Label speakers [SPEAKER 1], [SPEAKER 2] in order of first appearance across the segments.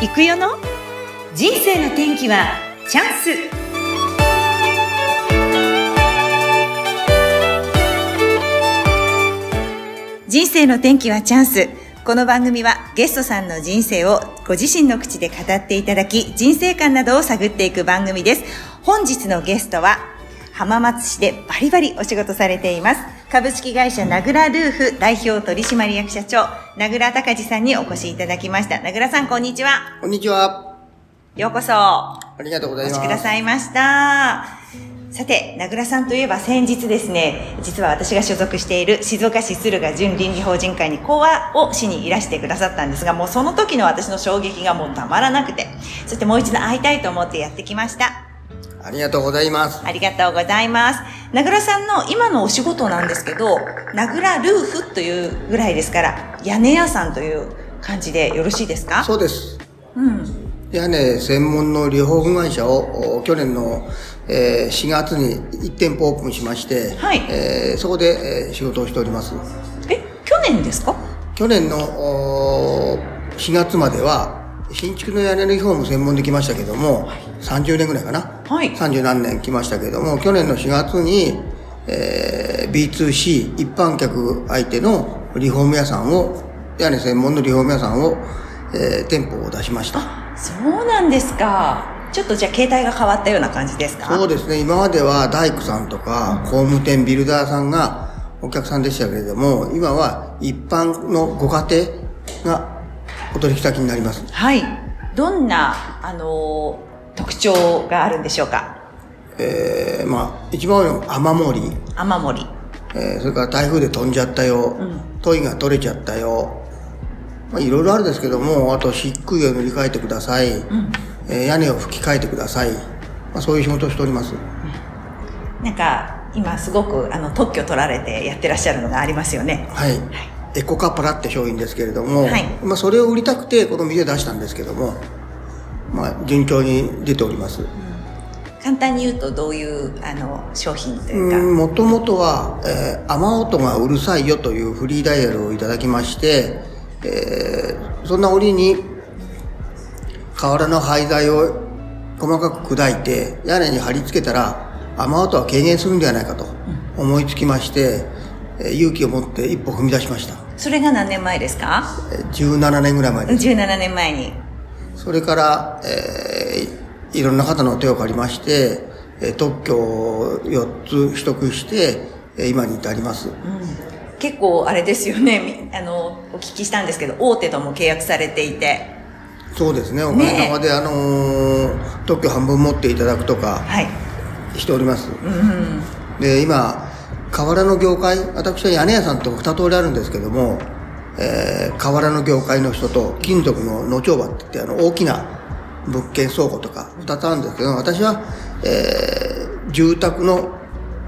[SPEAKER 1] 行くよの？人生の天気はチャンス。人生の天気はチャンス。この番組はゲストさんの人生をご自身の口で語っていただき人生観などを探っていく番組です。本日のゲストは浜松市でバリバリお仕事されています株式会社名倉ルーフ代表取締役社長名倉隆二さんにお越しいただきました名倉さんこんにちは
[SPEAKER 2] こんにちは。
[SPEAKER 1] ようこそ
[SPEAKER 2] ありがとうございます。
[SPEAKER 1] お越しくださいました。さて、名倉さんといえば先日ですね、実は私が所属している静岡市駿河準倫理法人会に講話をしにいらしてくださったんですが、もうその時の私の衝撃がもうたまらなくて、そしてもう一度会いたいと思ってやってきました。
[SPEAKER 2] ありがとうございます。
[SPEAKER 1] ありがとうございます。名倉さんの今のお仕事なんですけど、名倉ルーフというぐらいですから、屋根屋さんという感じでよろしいですか？
[SPEAKER 2] そうです。
[SPEAKER 1] うん。
[SPEAKER 2] 屋根専門のリフォーム会社をお去年の、えー4月に1店舗オープンしまして、
[SPEAKER 1] はい
[SPEAKER 2] えーそこで、えー仕事をしております。
[SPEAKER 1] え、去年ですか？
[SPEAKER 2] 去年のお4月までは新築の屋根のリフォーム専門で来ましたけども、30年ぐらいかな。
[SPEAKER 1] はい
[SPEAKER 2] 30何年来ましたけども、去年の4月に、えー B2C 一般客相手のリフォーム屋さんを、屋根専門のリフォーム屋さんを、えー店舗を出しました。
[SPEAKER 1] そうなんですか。ちょっとじゃあ携帯が変わったような感じですか？
[SPEAKER 2] そうですね、今までは大工さんとか工務店ビルダーさんがお客さんでしたけれども、今は一般のご家庭がお取引先になります。
[SPEAKER 1] はい。どんな、あのー特徴があるんでしょうか？
[SPEAKER 2] えー、まあ、一番多いのは雨漏り、
[SPEAKER 1] 雨漏り。
[SPEAKER 2] えーそれから台風で飛んじゃったよ、トイが取れちゃったよ、まあ、いろいろあるんですけども、あと漆喰を塗り替えてください、えー屋根を吹き替えてください、まあ、そういう仕事をしております。
[SPEAKER 1] なんか、今すごく、あの、特許取られてやってらっしゃるのがありますよね。
[SPEAKER 2] はい。エコカプラって商品ですけれども、
[SPEAKER 1] はい。
[SPEAKER 2] まあ、それを売りたくてこの店出したんですけども、まあ、順調に出ております。
[SPEAKER 1] 簡単に言うとどういう、あの、商品というか。
[SPEAKER 2] うんもともとは、えー雨音がうるさいよというフリーダイヤルをいただきまして、えーそんな折に瓦の廃材を細かく砕いて屋根に貼り付けたら雨音は軽減するんではないかと思いつきまして、えー勇気を持って一歩踏み出しました。
[SPEAKER 1] それが何年前ですか？
[SPEAKER 2] えー17年ぐらい前です。
[SPEAKER 1] ?17 年前に。
[SPEAKER 2] それから、えーいろんな方の手を借りまして、えー特許を4つ取得して、えー今に至ります。
[SPEAKER 1] 結構あれですよね。みあの、お聞きしたんですけど、大手とも契約されていて。
[SPEAKER 2] そうですね、おかげさまで、あのー特許半分持っていただくとか
[SPEAKER 1] はい。
[SPEAKER 2] しております。
[SPEAKER 1] うん。
[SPEAKER 2] で、今、瓦の業界、私は屋根屋さんと二通りあるんですけども、えー瓦の業界の人と金属の野帳場って言って、あの、大きな物件倉庫とか二つあるんですけど、私は、えー住宅の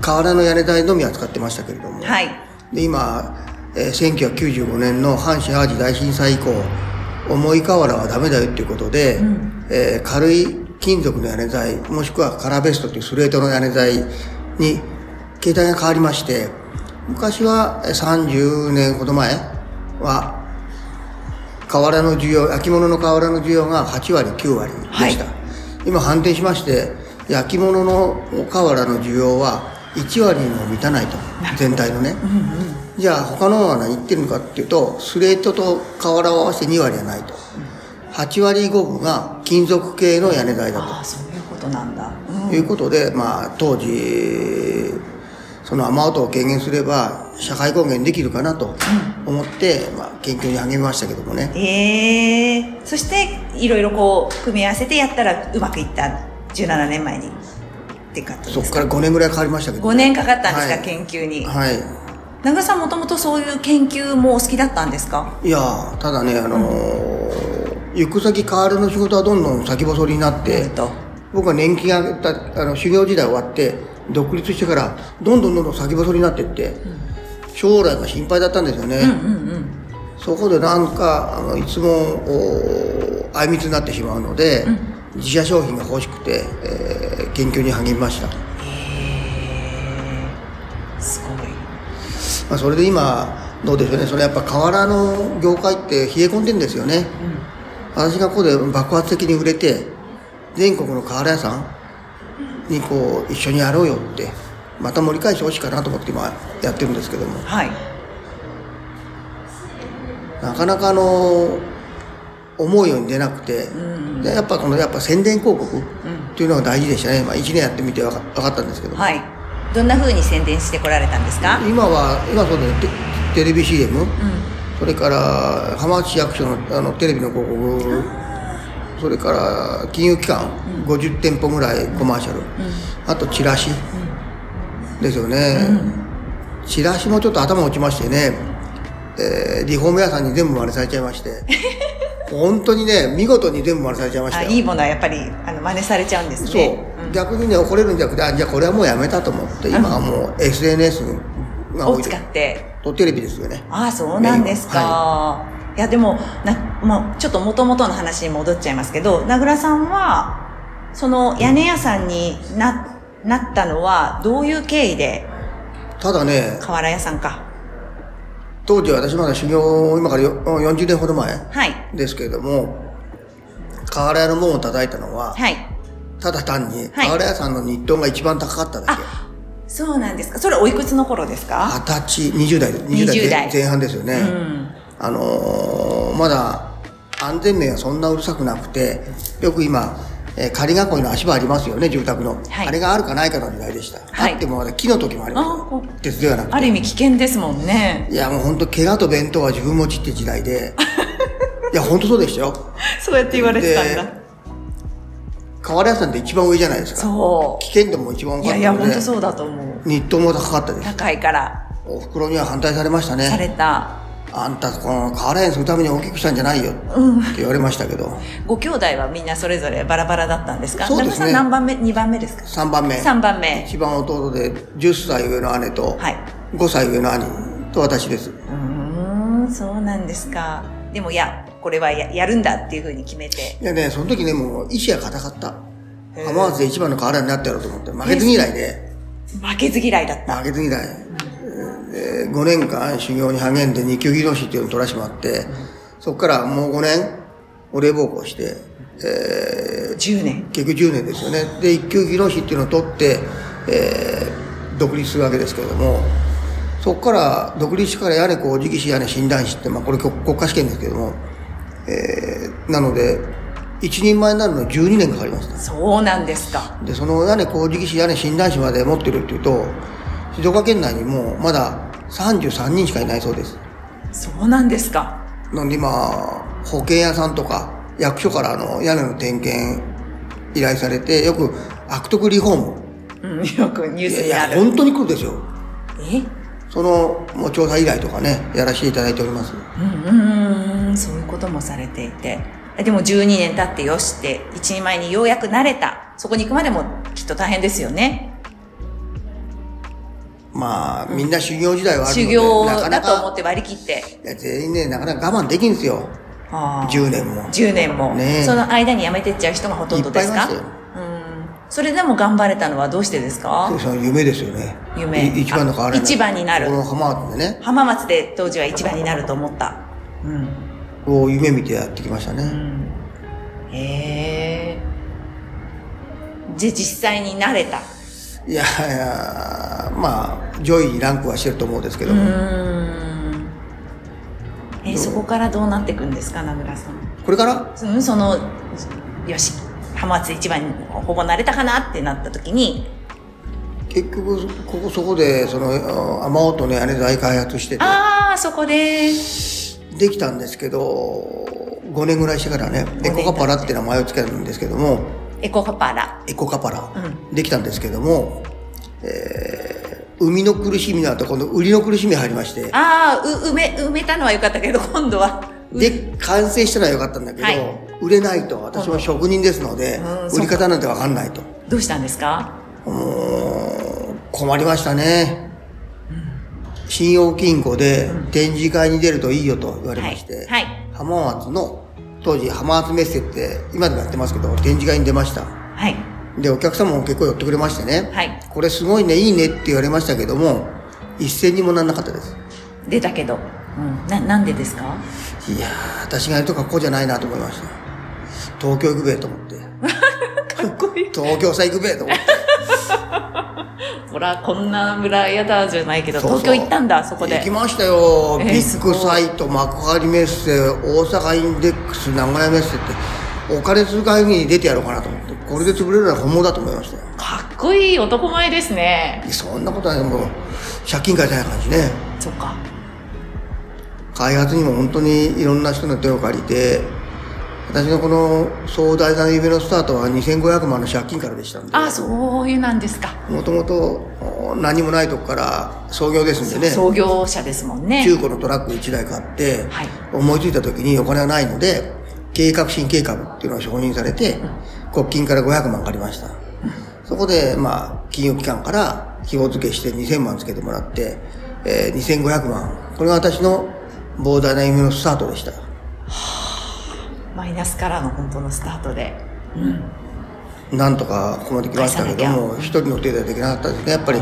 [SPEAKER 2] 瓦の屋根材のみ扱ってましたけれども、
[SPEAKER 1] はい。
[SPEAKER 2] で今、えー1995年の阪神・淡路大震災以降重い瓦はダメだよっていうことで、えー軽い金属の屋根材もしくはカラーベストというスレートの屋根材に形態が変わりまして昔はえー30年ほど前は瓦の需要焼き物の瓦の需要が8割9割でした、今反転しまして焼き物の瓦の需要は1割にも満たないと全体のね、じゃあ他のは何言ってるのかっていうとスレートと瓦を合わせて2割はないと、8割5分が金属系の屋根材だ
[SPEAKER 1] ああ、そういうことなんだ。うん。
[SPEAKER 2] ということで、まあ当時その雨音を軽減すれば社会貢献できるかなと思って、まあ、研究に励みましたけどもね。
[SPEAKER 1] ええそしていろいろこう組み合わせてやったらうまくいった。17年前に。ってか？
[SPEAKER 2] そこから5年ぐらいかかりましたけど、
[SPEAKER 1] 5年かかったんですか、
[SPEAKER 2] はい。
[SPEAKER 1] 研究に。
[SPEAKER 2] はい。
[SPEAKER 1] 長さんもともとそういう研究もお好きだったんですか？
[SPEAKER 2] いやーただねあのー行く先変わるの仕事はどんどん先細りになって、
[SPEAKER 1] えっと。
[SPEAKER 2] 僕は年金がたあの修行時代終わって独立してからどんどんどんどん先細りになっていって、将来が心配だったんですよね、そこでなんかあのいつもおあいみつになってしまうので、自社商品が欲しくて、えー研究に励みました、
[SPEAKER 1] すごい。
[SPEAKER 2] まあ、それで今どうでしょうね。それやっぱ瓦の業界って冷え込んでるんですよね、私がここで爆発的に売れて、全国の瓦屋さんにこう、一緒にやろうよって、また盛り返してほしいかなと思って今やってるんですけども、
[SPEAKER 1] はい。
[SPEAKER 2] なかなかあの、思うように出なくて、でやっぱこのやっぱ宣伝広告っていうのが大事でしたね。まあ1年やってみて分か分かったんですけども、
[SPEAKER 1] はい。どんな風に宣伝してこられたんですか？
[SPEAKER 2] 今は、今そうだね、テテレビ CM、それから浜松市役所のあのテレビの広告、それから金融機関、50店舗ぐらいコマーシャル、あとチラシですよね、チラシもちょっと頭落ちましてね、えーリフォーム屋さんに全部真似されちゃいまして、本当にね、見事に全部真似されちゃいました
[SPEAKER 1] いいものはやっぱりあの真似されちゃうんです
[SPEAKER 2] そう、
[SPEAKER 1] ね。
[SPEAKER 2] 逆にね、怒れるんじゃなくて、あじゃあこれはもうやめたと思って、今はもう SNS
[SPEAKER 1] を使って。
[SPEAKER 2] とテレビですよね。
[SPEAKER 1] ああ、そうなんですか。い、や、でも、な、もう、ちょっと元々の話に戻っちゃいますけど、名倉さんは、その屋根屋さんにな、なったのは、どういう経緯で、
[SPEAKER 2] ただね、
[SPEAKER 1] 瓦屋さんか？
[SPEAKER 2] 当時私まだ修行、今からよ40年ほど前
[SPEAKER 1] はい。
[SPEAKER 2] ですけれども、瓦屋の門を叩いたのは、
[SPEAKER 1] はい。
[SPEAKER 2] ただ単に
[SPEAKER 1] はい
[SPEAKER 2] 瓦屋さんの日当が一番高かっただけ。
[SPEAKER 1] そうなんですか。それおいくつの頃ですか？
[SPEAKER 2] 二十歳、20代、20代
[SPEAKER 1] 20代
[SPEAKER 2] 前前半ですよね。
[SPEAKER 1] うん。
[SPEAKER 2] あのーまだ安全面はそんなうるさくなくて、よく今、えー仮囲いの足場ありますよね、住宅の。
[SPEAKER 1] はい
[SPEAKER 2] あれがあるかないかの時代でした。
[SPEAKER 1] はい
[SPEAKER 2] あってもまだ木の時もあります
[SPEAKER 1] あ
[SPEAKER 2] よ
[SPEAKER 1] こ。
[SPEAKER 2] 鉄ではなくて。
[SPEAKER 1] ある意味危険ですもんね。
[SPEAKER 2] いやもう本当怪我と弁当は自分持ちって時代で。いや本当そうでしたよ。
[SPEAKER 1] そうやって言われてたんだ。
[SPEAKER 2] 瓦屋さんって一番上じゃないですか。
[SPEAKER 1] そ
[SPEAKER 2] 危険度も一番
[SPEAKER 1] う。
[SPEAKER 2] 多かった
[SPEAKER 1] いやいや、本当そうだと思う。
[SPEAKER 2] 日当も高かったです。
[SPEAKER 1] 高いから、
[SPEAKER 2] お袋には反対されました
[SPEAKER 1] さ
[SPEAKER 2] ね。
[SPEAKER 1] れた。
[SPEAKER 2] あんたこの瓦屋にするために大きくしたんじゃないよって言われましたけど、
[SPEAKER 1] ご兄弟はみんなそれぞれバラバラだったんですか？
[SPEAKER 2] そうですね
[SPEAKER 1] 何番目 ?2 番目ですか
[SPEAKER 2] ？3番目。
[SPEAKER 1] 3番目。
[SPEAKER 2] 一番弟で10歳上の姉と、
[SPEAKER 1] はい。
[SPEAKER 2] 5歳上の兄と私です。
[SPEAKER 1] うーん、そうなんですか。でもいや、これはややるんだっていうふうに決めて。
[SPEAKER 2] いやね、その時ね、もう意志が固かった。浜松で一番の瓦になってやろうと思って、負けず嫌いで、
[SPEAKER 1] 負けず嫌いだった。
[SPEAKER 2] 負けず嫌い。えー、5年間修行に励んで二級技能士っていうのを取らせてもらって、そこからもう5年、お礼奉公して、え
[SPEAKER 1] 10年。
[SPEAKER 2] ー、結局10年ですよね。で、一級技能士っていうのを取って、えー、独立するわけですけれども、そこから、独立してから屋根工事技師屋根診断士って、まあこれ国国家試験ですけども、えー、なので、一人前になるのに12年かかりました。
[SPEAKER 1] そうなんですか。
[SPEAKER 2] で、その屋根工事技師屋根診断士まで持ってるっていうと、静岡県内にもうまだ33人しかいないそうです。
[SPEAKER 1] そうなんですか。
[SPEAKER 2] なんで今、保険屋さんとか役所からあの屋根の点検依頼されて、よく悪徳リフォーム。
[SPEAKER 1] うん、よくニュー
[SPEAKER 2] いやいや、
[SPEAKER 1] スになる。
[SPEAKER 2] 本当に来るんですよ。
[SPEAKER 1] え？
[SPEAKER 2] その、もう調査依頼とかね、やらせていただいております。
[SPEAKER 1] うんうんうん、そういうこともされていて。でも12年経ってよしって、一人前にようやく慣れた。そこに行くまでもきっと大変ですよね。
[SPEAKER 2] まあ、みんな修行時代はあるので、
[SPEAKER 1] 修行だと思って割り切って。
[SPEAKER 2] いや全員ね、なかなか我慢できんですよ。
[SPEAKER 1] あー
[SPEAKER 2] 10年も。
[SPEAKER 1] 10年も、
[SPEAKER 2] ねえ。
[SPEAKER 1] その間に辞めてっちゃう人がほとんどですか？うん。それでも頑張れたのはどうしてですか？
[SPEAKER 2] その夢ですよね。
[SPEAKER 1] 夢。
[SPEAKER 2] い一番の変わらない。
[SPEAKER 1] あ一番になる。
[SPEAKER 2] この浜松でね、
[SPEAKER 1] 浜松で当時は一番になると思った。うん。
[SPEAKER 2] こう夢見てやってきましたね。
[SPEAKER 1] へえ。じゃあ実際になれた。
[SPEAKER 2] いやいや、まあ、上位にランクはしてると思うんですけど
[SPEAKER 1] う
[SPEAKER 2] も、
[SPEAKER 1] えそこからどうなっていくんですか名倉さん？
[SPEAKER 2] これから？
[SPEAKER 1] うんそのよし浜松一番にほぼなれたかなってなった時に。
[SPEAKER 2] 結局、ここそこで、その、あ雨音の屋根材開発してて、
[SPEAKER 1] ああそこで。
[SPEAKER 2] できたんですけど、5年ぐらいしてからね、エコカパラって名前を付けるんですけども、
[SPEAKER 1] エコカパラ。
[SPEAKER 2] エコカパラ、
[SPEAKER 1] う
[SPEAKER 2] できたんですけども、えー、海の苦しみの後、今度、売りの苦しみ入りまして、
[SPEAKER 1] ああ、う、埋め、埋めたのは良かったけど、今度は。
[SPEAKER 2] で、完成したのは良かったんだけど、
[SPEAKER 1] はい
[SPEAKER 2] 売れないと、私も職人ですので
[SPEAKER 1] うん、
[SPEAKER 2] 売り方なんてわかんないと。
[SPEAKER 1] どうしたんですか？
[SPEAKER 2] もう、困りましたね。信用金庫で展示会に出るといいよと言われまして、
[SPEAKER 1] はいはい
[SPEAKER 2] 浜松の、当時浜松メッセって今でもやってますけど、展示会に出ました。
[SPEAKER 1] はい。
[SPEAKER 2] で、お客様も結構寄ってくれましてね、
[SPEAKER 1] はい
[SPEAKER 2] これすごいね、いいねって言われましたけども、一銭にもなんなかったです。
[SPEAKER 1] 出たけど。うん。な、なんでですか？
[SPEAKER 2] いやー、私がやるとかこうじゃないなと思いました。東京行くべえと思って。
[SPEAKER 1] かっこいい。
[SPEAKER 2] 東京さ行くべえと思って。
[SPEAKER 1] ほら、こんな村やだじゃないけど、東京行ったんだ、そこで。
[SPEAKER 2] 行きましたよ。
[SPEAKER 1] えー
[SPEAKER 2] ビッグサイト、幕張メッセ、大阪インデックス、名古屋メッセって、お金通会に出てやろうかなと思って、これで潰れるのは本物だと思いましたよ。
[SPEAKER 1] かっこいい男前ですね。
[SPEAKER 2] そんなことはね、もう、借金返せない感じね。
[SPEAKER 1] そっか。
[SPEAKER 2] 開発にも本当にいろんな人の手を借りて、私のこの壮大な夢のスタートは2500万の借金からでしたんで、
[SPEAKER 1] あ、そういうなんですか。
[SPEAKER 2] もともとお何もないとこから創業ですんでね、
[SPEAKER 1] 創業者ですもんね。
[SPEAKER 2] 中古のトラック1台買って、
[SPEAKER 1] はい
[SPEAKER 2] 思いついた時にお金がないので、計画新計画っていうのが承認されて、国金から500万借りました。そこで、まあ、金融機関から希望付けして2000万つけてもらって、えー2500万。これが私の膨大な夢のスタートでした。
[SPEAKER 1] マイナスからの本当のスタートで。
[SPEAKER 2] なんとかここまで来ましたけども、一人の手ではできなかったですね。やっぱり、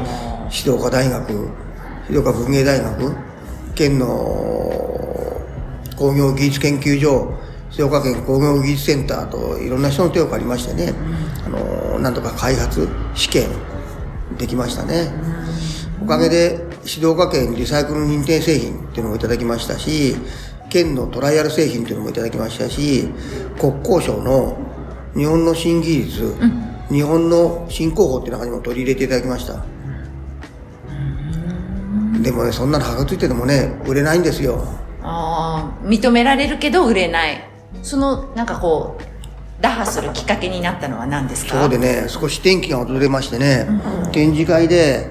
[SPEAKER 2] 静岡大学、静岡文芸大学、県の工業技術研究所、静岡県工業技術センターといろんな人の手を借りましてね、あの、なんとか開発、試験、できましたね。おかげで、静岡県リサイクル認定製品っていうのもいただきましたし、県のトライアル製品っていうのもいただきましたし、国交省の日本の新技術、日本の新工法っていう中にも取り入れていただきました。でもね、そんなのはがついててもね、売れないんですよ。
[SPEAKER 1] ああ、認められるけど売れない。その、なんかこう、打破するきっかけになったのは何ですか？
[SPEAKER 2] そうでね、少し転機が訪れましてね、展示会で、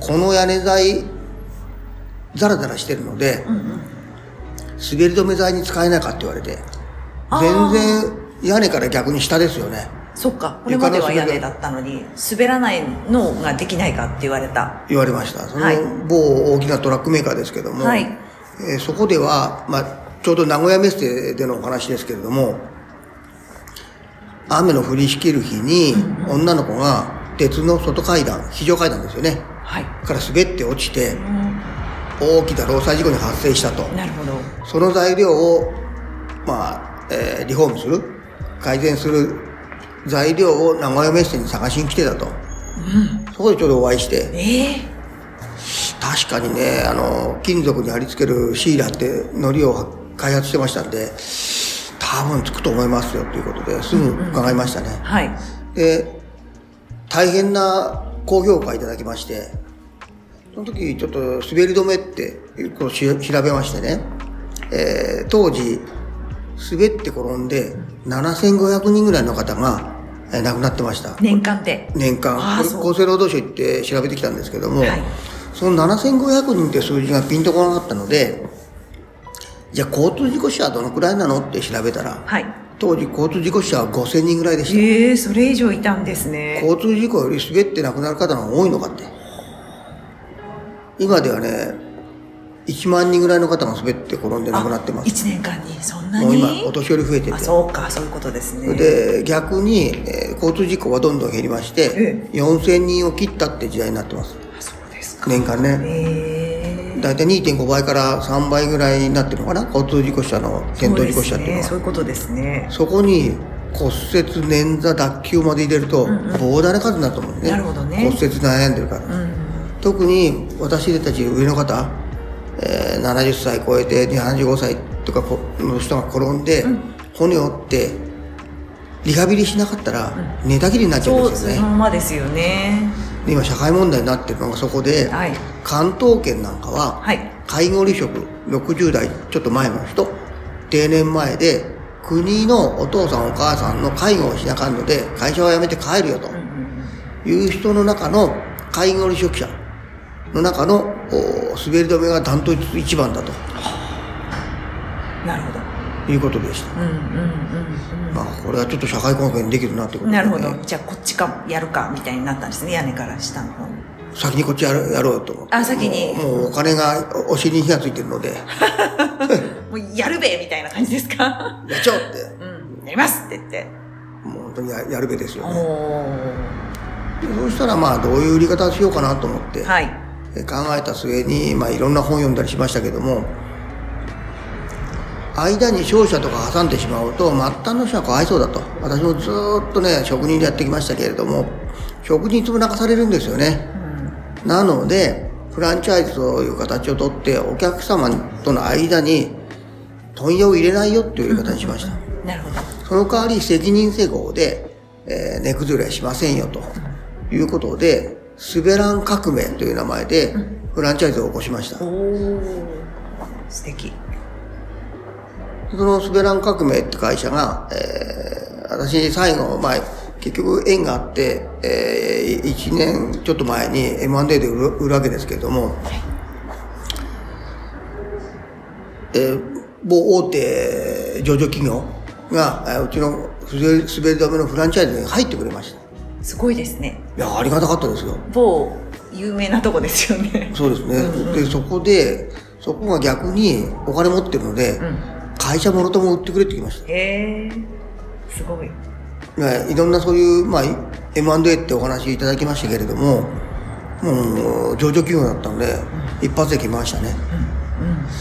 [SPEAKER 2] この屋根材、ザラザラしてるので、滑り止め材に使えないかって言われて、全然屋根から逆に下ですよね。
[SPEAKER 1] そっか。これまでは屋根だったのに、滑らないのができないかって言われた。
[SPEAKER 2] 言われました。その
[SPEAKER 1] はい
[SPEAKER 2] 某大きなトラックメーカーですけども、
[SPEAKER 1] はい
[SPEAKER 2] えーそこでは、まあ、ちょうど名古屋メッセでのお話ですけれども、雨の降りしきる日に、女の子が鉄の外階段、非常階段ですよね。
[SPEAKER 1] はい。
[SPEAKER 2] から滑って落ちて、大きな労災事故に発生したと。
[SPEAKER 1] なるほど。
[SPEAKER 2] その材料を、まあ、えーリフォームする、改善する材料を名古屋メッセに探しに来てたと。そこでちょうどお会いして、
[SPEAKER 1] ええ
[SPEAKER 2] 確かにね、あの、金属に貼り付けるシーラーって糊を開発してましたんで、多分つくと思いますよということで、すぐ伺いましたね。
[SPEAKER 1] はい。
[SPEAKER 2] で、大変な高評価いただきまして、その時ちょっと滑り止めってこうし調べましてね、えー当時、滑って転んで7500人ぐらいの方が、えー亡くなってました。
[SPEAKER 1] 年間で。
[SPEAKER 2] 年間。厚生労働省行って調べてきたんですけども、
[SPEAKER 1] はい
[SPEAKER 2] その7500人って数字がピンとこなかったので、じゃあ交通事故者はどのくらいなのって調べたら、
[SPEAKER 1] はい。
[SPEAKER 2] 当時交通事故者は5000人ぐらいでした。
[SPEAKER 1] ええそれ以上いたんですね。
[SPEAKER 2] 交通事故より滑って亡くなる方が多いのかって。今ではね、1万人ぐらいの方が滑って転んで亡くなってます。
[SPEAKER 1] 一年間に、そんな
[SPEAKER 2] もう
[SPEAKER 1] に
[SPEAKER 2] 今、お年寄り増えてて
[SPEAKER 1] あ、。そうか、そういうことですね。
[SPEAKER 2] で、逆に、えー交通事故はどんどん減りまして、4000人を切ったって時代になってます。
[SPEAKER 1] あそうですか。
[SPEAKER 2] 年間ね。
[SPEAKER 1] ええ
[SPEAKER 2] だいたい2.5倍から3倍ぐらいになってるのかな？交通事故者の、転倒事故者っていうのは。
[SPEAKER 1] そうですねそういうことですね。
[SPEAKER 2] そこに骨折、捻挫、脱臼まで入れると、膨大な数になると思うんね。
[SPEAKER 1] なるほどね
[SPEAKER 2] 骨折悩んでるから。特に私たち上の方、えー70歳超えて75歳とかこの人が転んで、骨を折って、リハビリしなかったら寝たきりになっちゃうんですよね。
[SPEAKER 1] そのままですよね。
[SPEAKER 2] で今社会問題になってるのがそこで、
[SPEAKER 1] はい。
[SPEAKER 2] 関東圏なんかは、
[SPEAKER 1] はい。
[SPEAKER 2] 介護離職60代ちょっと前の人定年前で国のお父さんお母さんの介護をしなあかんので会社を辞めて帰るよという人の中の介護離職者の中のお滑り止めがダントツ一番だと。
[SPEAKER 1] なるほど。
[SPEAKER 2] いうことでした、
[SPEAKER 1] うんうん
[SPEAKER 2] まあこれはちょっと社会貢献できるなってこと
[SPEAKER 1] うん。
[SPEAKER 2] で、ね、
[SPEAKER 1] なるほど。じゃあ、こっちか、やるか、みたいになったんですね。屋根から下の方に。
[SPEAKER 2] 先にこっちやるやろうよと
[SPEAKER 1] あ先に
[SPEAKER 2] もうお金がお尻に火がついてるので
[SPEAKER 1] もう、やるべみたいな感じですか？
[SPEAKER 2] やっちゃおうって
[SPEAKER 1] うん。やりますって言って。
[SPEAKER 2] もう本当にややるべですよ
[SPEAKER 1] お
[SPEAKER 2] ねそうしたらまあどういう売り方をしようかなと思って、
[SPEAKER 1] はい。
[SPEAKER 2] え考えた末に、まあ、いろんな本読んだりしましたけども間に商社とか挟んでしまうと末端の人はかわいそうだと。私もずっとね職人でやってきましたけれども職人いつも泣かされるんですよね、うん、なのでフランチャイズという形をとってお客様との間に問屋を入れないよっていう言い方にしました、
[SPEAKER 1] うんうん、なるほど。
[SPEAKER 2] その代わり責任施工で、えー、値崩れはしませんよと。いうことで滑らん革命という名前でフランチャイズを起こしました、お
[SPEAKER 1] 素敵
[SPEAKER 2] その滑らん革命って会社が、えー、私最後、まあ、結局縁があって、えー、1年ちょっと前に M&A で売る売るわけですけれども、えー、某大手上場企業が、うちの滑り止めのフランチャイズに入ってくれました。
[SPEAKER 1] すごいですね。
[SPEAKER 2] いや、ありがたかったですよ。
[SPEAKER 1] 某有名なとこですよね。
[SPEAKER 2] そうですね。うんうん、で、そこで、そこが逆にお金持ってるので、うん会社もろとも売ってくれって言いました。
[SPEAKER 1] へえすごい、
[SPEAKER 2] ね、い。ろんなそういう、まあ、M&A ってお話いただきましたけれどももう上場企業だったので、うん、一発で来ましたね、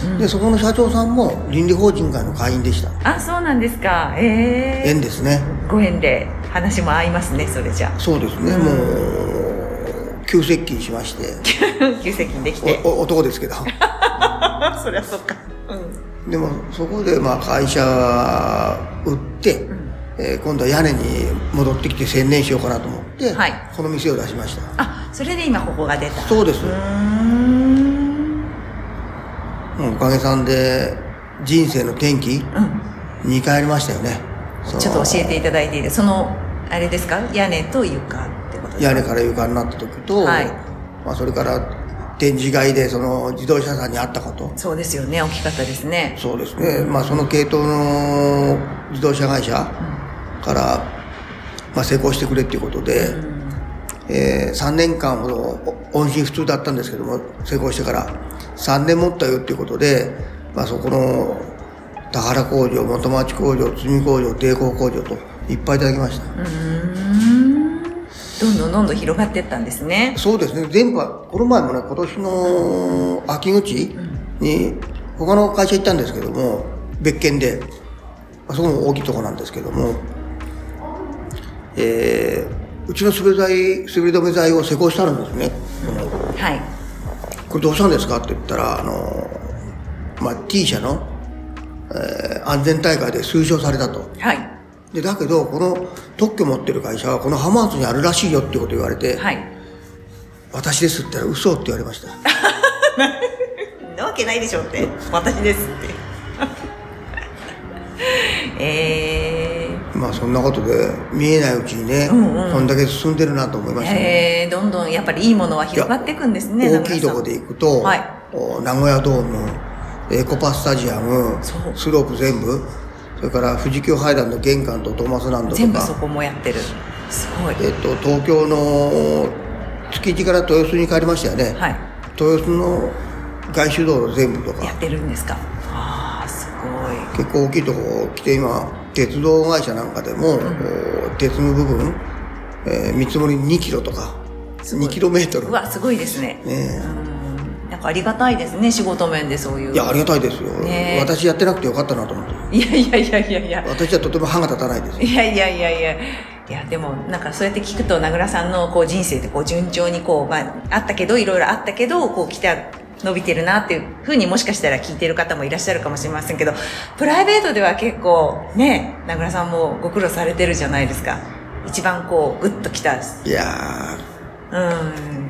[SPEAKER 2] うんうん、でそこの社長さんも倫理法人会の会員でした。
[SPEAKER 1] あそうなんですか。え
[SPEAKER 2] え。縁ですね。
[SPEAKER 1] ご縁で話も合いますねそれじゃ。
[SPEAKER 2] そうですね、もう急接近しまして。
[SPEAKER 1] 急接近できて。
[SPEAKER 2] 男ですけど。
[SPEAKER 1] そりゃそっか。うん
[SPEAKER 2] でもそこでまあ会社売って、うん、えー、今度は屋根に戻ってきて専念しようかなと思って、はい、この店を出しました。
[SPEAKER 1] あそれで今ここが出た。
[SPEAKER 2] そうです。うん。おかげさんで人生の転機、うん、2回ありましたよね。
[SPEAKER 1] ちょっと教えていただいていいですそのあれですか？屋根と床ってことですか？
[SPEAKER 2] 屋根から床になった時と、はい。まあ、それから展示会でその自動車さんに会ったこと。
[SPEAKER 1] そうですよね。大きかったですね。
[SPEAKER 2] そうですね、まあ、その系統の自動車会社から、まあ、成功してくれっていうことで、うん、えー、3年間ほど音信不通だったんですけども成功してから3年持ったよっていうことで、まあ、そこの田原工場元町工場積工場帝国工場といっぱいいただきました。うん
[SPEAKER 1] どんどんどんどん広がっていったんですね。
[SPEAKER 2] そうですね。全部、この前もね、今年の秋口に、他の会社行ったんですけども、別件で、あそこも大きいとこなんですけども、えー、うちの滑り剤、滑り止め剤を施工してあるんですね。
[SPEAKER 1] はい。
[SPEAKER 2] これどうしたんですかって言ったら、あの、まあ、T 社の、えー、安全大会で推奨されたと。
[SPEAKER 1] はい。
[SPEAKER 2] でだけどこの特許持ってる会社はこの浜松にあるらしいよってこと言われて、
[SPEAKER 1] はい、
[SPEAKER 2] 私ですって言ったら嘘って言われました。
[SPEAKER 1] なわけないでしょって。私ですって。え
[SPEAKER 2] えー、まあそんなことで見えないうちにね、うんうん、こんだけ進んでるなと思いましたね、
[SPEAKER 1] えー、どんどんやっぱりいいものは広がっていくんですね
[SPEAKER 2] 大きいとこで行くと、はい、名古屋ドームエコパスタジアムスロープ全部それから富士急ハイランド玄関とトーマスランドとか。
[SPEAKER 1] 全部そこもやってる。すごい、
[SPEAKER 2] えっと、東京の築地から豊洲に帰りましたよね、
[SPEAKER 1] はい、
[SPEAKER 2] 豊洲の外周道路全部とか。
[SPEAKER 1] やってるんですか？ああすごい。
[SPEAKER 2] 結構大きいとこ来て今鉄道会社なんかでも、うん、鉄の部分、えー、見積もり2キロとか。2キロメートル。
[SPEAKER 1] うわすごいですね。
[SPEAKER 2] ね、
[SPEAKER 1] うんありがたいですね仕事面でそういう。
[SPEAKER 2] いやありがたいですよ、ね、私やってなくてよかったなと思って。
[SPEAKER 1] いやいやいやいやいや。
[SPEAKER 2] 私はとても歯が立たないです。
[SPEAKER 1] いやいやいやいや。いやでもなんかそうやって聞くと名倉さんのこう人生ってこう順調にこう、まあ、あったけどいろいろあったけどこう来た伸びてるなっていうふうにもしかしたら聞いてる方もいらっしゃるかもしれませんけどプライベートでは結構ね名倉さんもご苦労されてるじゃないですか。一番こうグッときた。い
[SPEAKER 2] や
[SPEAKER 1] うん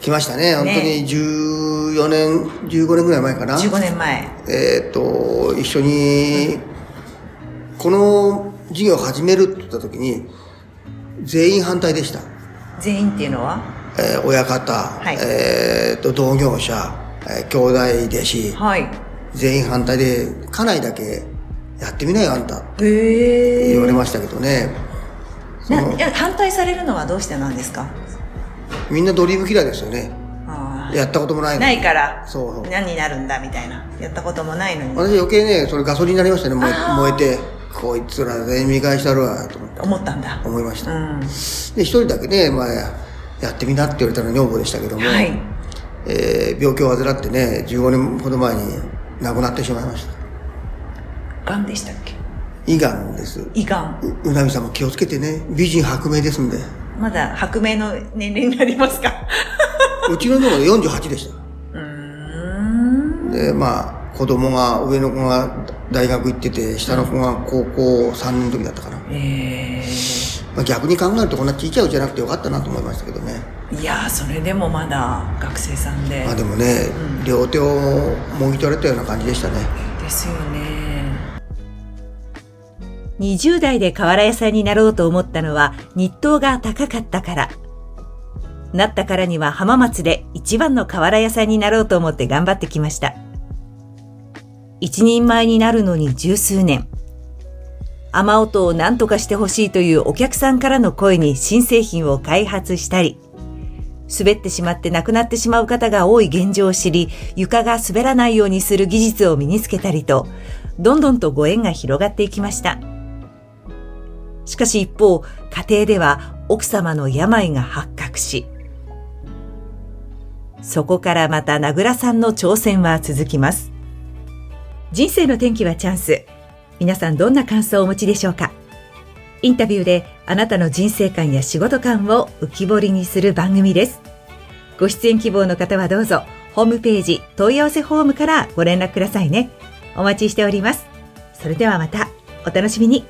[SPEAKER 2] 来ましたね、本当に14年、15年ぐらい前かな。
[SPEAKER 1] 15年前。
[SPEAKER 2] えっと、一緒に、この事業を始めるって言った時に、全員反対でした。
[SPEAKER 1] 全員っていうのは？
[SPEAKER 2] えー、親方、はい、えっと、同業者、えー、兄弟弟子、
[SPEAKER 1] はい、
[SPEAKER 2] 全員反対で、家内だけやってみなよ、あんた。
[SPEAKER 1] へ
[SPEAKER 2] 言われましたけどね。
[SPEAKER 1] な反対されるのはどうしてなんですか？
[SPEAKER 2] みんなドリームキラーですよね。やったこともないの
[SPEAKER 1] ないから。
[SPEAKER 2] そう
[SPEAKER 1] 何になるんだみたいな。やったこともないのに。
[SPEAKER 2] 私余計ねそれガソリンになりましたね。燃えて。こいつら全員見返したるわと思って
[SPEAKER 1] 思ったんだ。
[SPEAKER 2] 思いました、
[SPEAKER 1] うん、で
[SPEAKER 2] 一人だけね、まあ、やってみなって言われたのは女房でしたけども、
[SPEAKER 1] はい。
[SPEAKER 2] えー、病気を患ってね15年ほど前に亡くなってしまいました。
[SPEAKER 3] がんでしたっけ？
[SPEAKER 2] 胃がんです。
[SPEAKER 3] 胃がん。
[SPEAKER 2] ううなみさんも気をつけてね。美人白明ですんで。
[SPEAKER 3] まだ白明の年齢になりますか？
[SPEAKER 2] うちの子が48でした。
[SPEAKER 3] うーん。
[SPEAKER 2] で、まあ、子供が、上の子が大学行ってて、下の子が高校3年の時だったかな。
[SPEAKER 3] え
[SPEAKER 2] まあ、逆に考えるとこんなちっちゃいうちじゃなくてよかったなと思いましたけどね。
[SPEAKER 3] ー、いやーそれでもまだ学生さんで。
[SPEAKER 2] まあでもね、両手をもぎ取られたような感じでしたね。
[SPEAKER 3] ですよね。
[SPEAKER 1] 20代で瓦屋さんになろうと思ったのは日当が高かったから。なったからには浜松で一番の瓦屋さんになろうと思って頑張ってきました。一人前になるのに十数年。雨音を何とかしてほしいというお客さんからの声に新製品を開発したり、滑ってしまって亡くなってしまう方が多い現状を知り、床が滑らないようにする技術を身につけたりと、どんどんとご縁が広がっていきました。しかし一方、家庭では奥様の病が発覚し、そこからまた名倉さんの挑戦は続きます。人生の転機はチャンス。皆さんどんな感想をお持ちでしょうか？インタビューであなたの人生観や仕事観を浮き彫りにする番組です。ご出演希望の方はどうぞ、ホームページ問い合わせフォームからご連絡くださいね。お待ちしております。それではまた、お楽しみに。